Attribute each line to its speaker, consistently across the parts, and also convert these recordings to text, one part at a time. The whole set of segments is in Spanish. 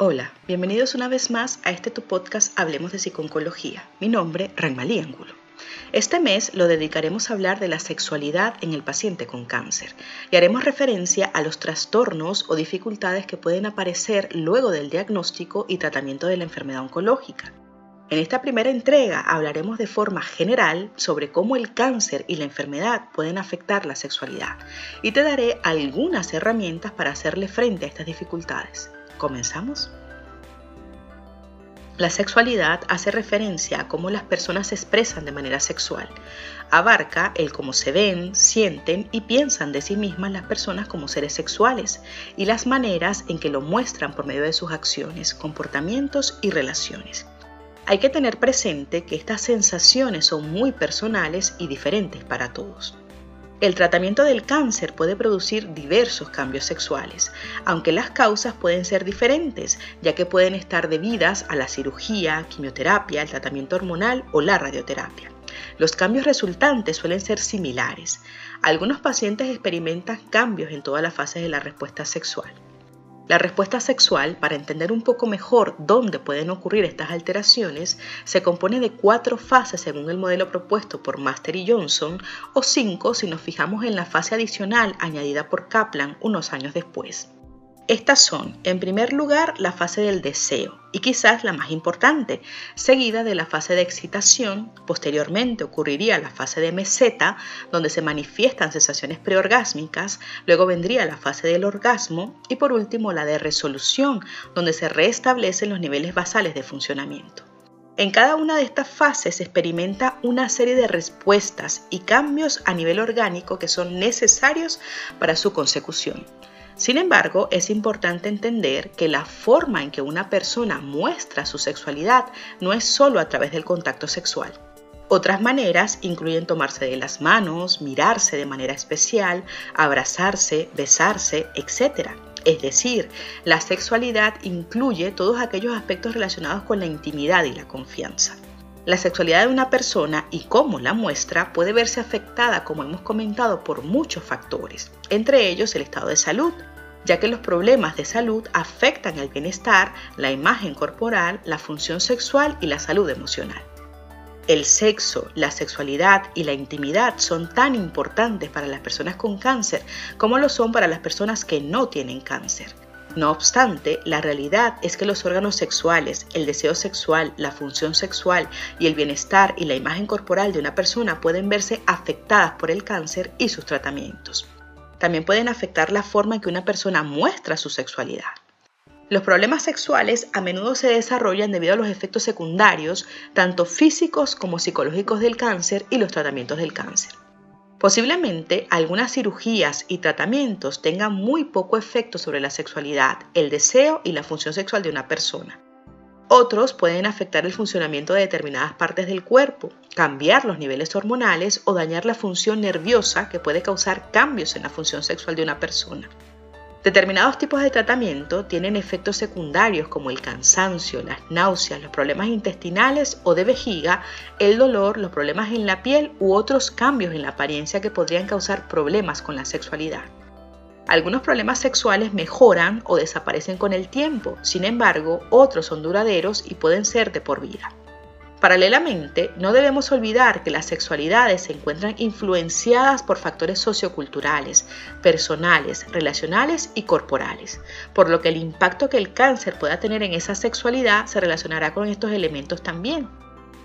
Speaker 1: Hola, bienvenidos una vez más a este tu podcast Hablemos de Psiconcología. Mi nombre, Renmalí Angulo. Este mes lo dedicaremos a hablar de la sexualidad en el paciente con cáncer y haremos referencia a los trastornos o dificultades que pueden aparecer luego del diagnóstico y tratamiento de la enfermedad oncológica. En esta primera entrega hablaremos de forma general sobre cómo el cáncer y la enfermedad pueden afectar la sexualidad y te daré algunas herramientas para hacerle frente a estas dificultades. ¿Comenzamos? La sexualidad hace referencia a cómo las personas se expresan de manera sexual. Abarca el cómo se ven, sienten y piensan de sí mismas las personas como seres sexuales y las maneras en que lo muestran por medio de sus acciones, comportamientos y relaciones. Hay que tener presente que estas sensaciones son muy personales y diferentes para todos. El tratamiento del cáncer puede producir diversos cambios sexuales, aunque las causas pueden ser diferentes, ya que pueden estar debidas a la cirugía, quimioterapia, el tratamiento hormonal o la radioterapia. Los cambios resultantes suelen ser similares. Algunos pacientes experimentan cambios en todas las fases de la respuesta sexual. La respuesta sexual, para entender un poco mejor dónde pueden ocurrir estas alteraciones, se compone de cuatro fases según el modelo propuesto por Master y Johnson, o cinco si nos fijamos en la fase adicional añadida por Kaplan unos años después. Estas son, en primer lugar, la fase del deseo, y quizás la más importante, seguida de la fase de excitación, posteriormente ocurriría la fase de meseta, donde se manifiestan sensaciones preorgásmicas, luego vendría la fase del orgasmo y por último la de resolución, donde se restablecen los niveles basales de funcionamiento. En cada una de estas fases se experimenta una serie de respuestas y cambios a nivel orgánico que son necesarios para su consecución. Sin embargo, es importante entender que la forma en que una persona muestra su sexualidad no es solo a través del contacto sexual. Otras maneras incluyen tomarse de las manos, mirarse de manera especial, abrazarse, besarse, etc. Es decir, la sexualidad incluye todos aquellos aspectos relacionados con la intimidad y la confianza. La sexualidad de una persona y cómo la muestra puede verse afectada, como hemos comentado, por muchos factores, entre ellos el estado de salud, ya que los problemas de salud afectan el bienestar, la imagen corporal, la función sexual y la salud emocional. El sexo, la sexualidad y la intimidad son tan importantes para las personas con cáncer como lo son para las personas que no tienen cáncer. No obstante, la realidad es que los órganos sexuales, el deseo sexual, la función sexual y el bienestar y la imagen corporal de una persona pueden verse afectadas por el cáncer y sus tratamientos también pueden afectar la forma en que una persona muestra su sexualidad. Los problemas sexuales a menudo se desarrollan debido a los efectos secundarios, tanto físicos como psicológicos del cáncer y los tratamientos del cáncer. Posiblemente algunas cirugías y tratamientos tengan muy poco efecto sobre la sexualidad, el deseo y la función sexual de una persona. Otros pueden afectar el funcionamiento de determinadas partes del cuerpo, cambiar los niveles hormonales o dañar la función nerviosa que puede causar cambios en la función sexual de una persona. Determinados tipos de tratamiento tienen efectos secundarios como el cansancio, las náuseas, los problemas intestinales o de vejiga, el dolor, los problemas en la piel u otros cambios en la apariencia que podrían causar problemas con la sexualidad. Algunos problemas sexuales mejoran o desaparecen con el tiempo, sin embargo, otros son duraderos y pueden ser de por vida. Paralelamente, no debemos olvidar que las sexualidades se encuentran influenciadas por factores socioculturales, personales, relacionales y corporales, por lo que el impacto que el cáncer pueda tener en esa sexualidad se relacionará con estos elementos también.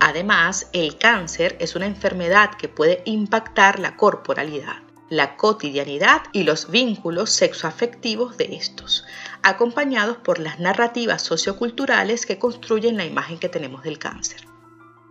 Speaker 1: Además, el cáncer es una enfermedad que puede impactar la corporalidad la cotidianidad y los vínculos sexoafectivos de estos, acompañados por las narrativas socioculturales que construyen la imagen que tenemos del cáncer.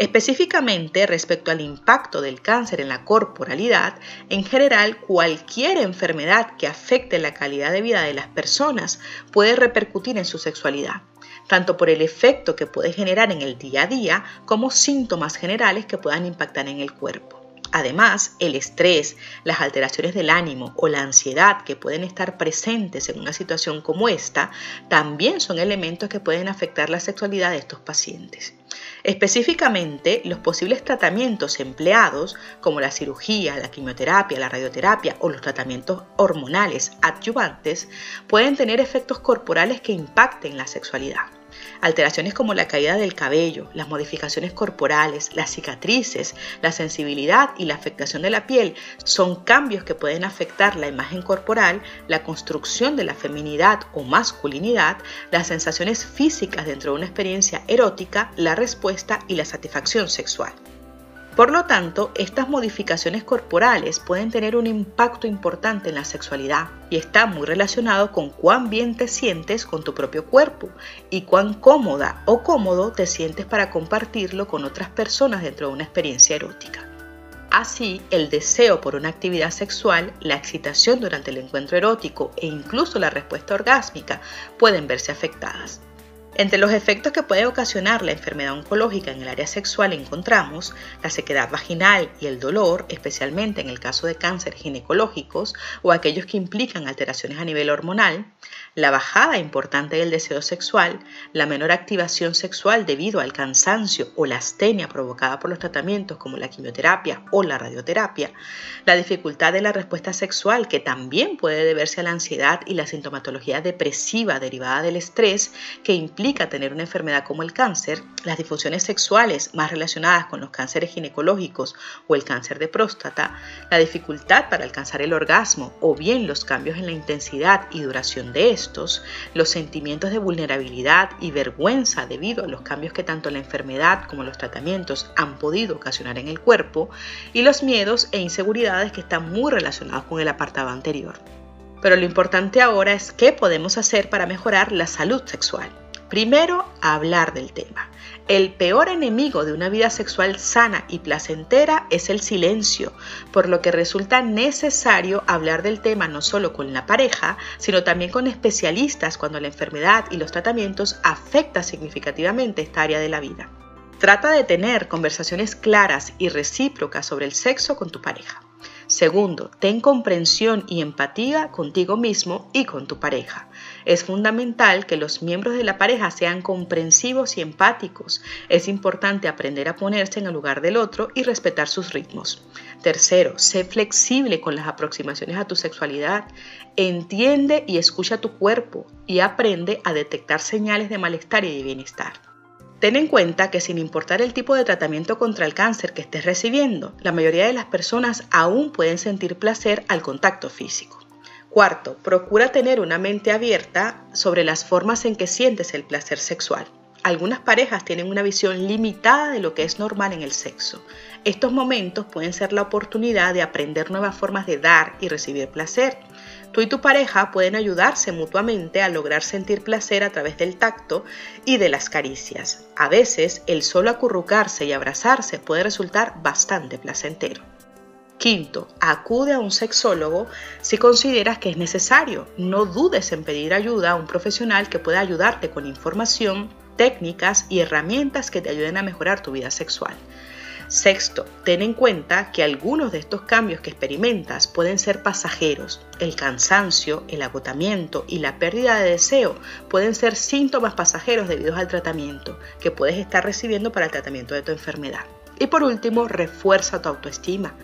Speaker 1: Específicamente respecto al impacto del cáncer en la corporalidad, en general cualquier enfermedad que afecte la calidad de vida de las personas puede repercutir en su sexualidad, tanto por el efecto que puede generar en el día a día como síntomas generales que puedan impactar en el cuerpo. Además, el estrés, las alteraciones del ánimo o la ansiedad que pueden estar presentes en una situación como esta también son elementos que pueden afectar la sexualidad de estos pacientes. Específicamente, los posibles tratamientos empleados, como la cirugía, la quimioterapia, la radioterapia o los tratamientos hormonales adyuvantes, pueden tener efectos corporales que impacten la sexualidad. Alteraciones como la caída del cabello, las modificaciones corporales, las cicatrices, la sensibilidad y la afectación de la piel son cambios que pueden afectar la imagen corporal, la construcción de la feminidad o masculinidad, las sensaciones físicas dentro de una experiencia erótica, la respuesta y la satisfacción sexual. Por lo tanto, estas modificaciones corporales pueden tener un impacto importante en la sexualidad y está muy relacionado con cuán bien te sientes con tu propio cuerpo y cuán cómoda o cómodo te sientes para compartirlo con otras personas dentro de una experiencia erótica. Así, el deseo por una actividad sexual, la excitación durante el encuentro erótico e incluso la respuesta orgásmica pueden verse afectadas. Entre los efectos que puede ocasionar la enfermedad oncológica en el área sexual encontramos la sequedad vaginal y el dolor, especialmente en el caso de cánceres ginecológicos o aquellos que implican alteraciones a nivel hormonal, la bajada importante del deseo sexual, la menor activación sexual debido al cansancio o la astenia provocada por los tratamientos como la quimioterapia o la radioterapia, la dificultad de la respuesta sexual que también puede deberse a la ansiedad y la sintomatología depresiva derivada del estrés que implica tener una enfermedad como el cáncer, las disfunciones sexuales más relacionadas con los cánceres ginecológicos o el cáncer de próstata, la dificultad para alcanzar el orgasmo o bien los cambios en la intensidad y duración de estos, los sentimientos de vulnerabilidad y vergüenza debido a los cambios que tanto la enfermedad como los tratamientos han podido ocasionar en el cuerpo y los miedos e inseguridades que están muy relacionados con el apartado anterior. Pero lo importante ahora es qué podemos hacer para mejorar la salud sexual. Primero, hablar del tema. El peor enemigo de una vida sexual sana y placentera es el silencio, por lo que resulta necesario hablar del tema no solo con la pareja, sino también con especialistas cuando la enfermedad y los tratamientos afectan significativamente esta área de la vida. Trata de tener conversaciones claras y recíprocas sobre el sexo con tu pareja. Segundo, ten comprensión y empatía contigo mismo y con tu pareja. Es fundamental que los miembros de la pareja sean comprensivos y empáticos. Es importante aprender a ponerse en el lugar del otro y respetar sus ritmos. Tercero, sé flexible con las aproximaciones a tu sexualidad. Entiende y escucha tu cuerpo y aprende a detectar señales de malestar y de bienestar. Ten en cuenta que sin importar el tipo de tratamiento contra el cáncer que estés recibiendo, la mayoría de las personas aún pueden sentir placer al contacto físico. Cuarto, procura tener una mente abierta sobre las formas en que sientes el placer sexual. Algunas parejas tienen una visión limitada de lo que es normal en el sexo. Estos momentos pueden ser la oportunidad de aprender nuevas formas de dar y recibir placer. Tú y tu pareja pueden ayudarse mutuamente a lograr sentir placer a través del tacto y de las caricias. A veces, el solo acurrucarse y abrazarse puede resultar bastante placentero. Quinto, acude a un sexólogo si consideras que es necesario. No dudes en pedir ayuda a un profesional que pueda ayudarte con información, técnicas y herramientas que te ayuden a mejorar tu vida sexual. Sexto, ten en cuenta que algunos de estos cambios que experimentas pueden ser pasajeros. El cansancio, el agotamiento y la pérdida de deseo pueden ser síntomas pasajeros debido al tratamiento que puedes estar recibiendo para el tratamiento de tu enfermedad. Y por último, refuerza tu autoestima.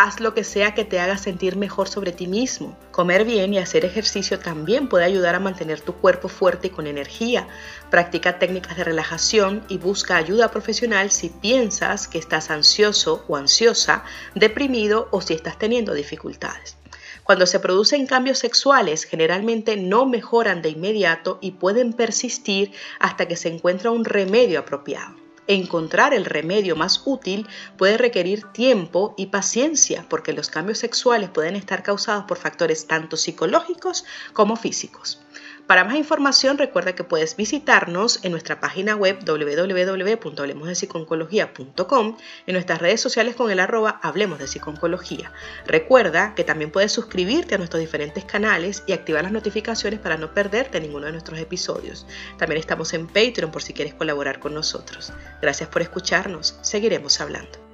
Speaker 1: Haz lo que sea que te haga sentir mejor sobre ti mismo. Comer bien y hacer ejercicio también puede ayudar a mantener tu cuerpo fuerte y con energía. Practica técnicas de relajación y busca ayuda profesional si piensas que estás ansioso o ansiosa, deprimido o si estás teniendo dificultades. Cuando se producen cambios sexuales, generalmente no mejoran de inmediato y pueden persistir hasta que se encuentra un remedio apropiado encontrar el remedio más útil puede requerir tiempo y paciencia porque los cambios sexuales pueden estar causados por factores tanto psicológicos como físicos. Para más información recuerda que puedes visitarnos en nuestra página web www.hablemosdepsiconcología.com en nuestras redes sociales con el arroba Hablemos de Psiconcología. Recuerda que también puedes suscribirte a nuestros diferentes canales y activar las notificaciones para no perderte ninguno de nuestros episodios. También estamos en Patreon por si quieres colaborar con nosotros. Gracias por escucharnos. Seguiremos hablando.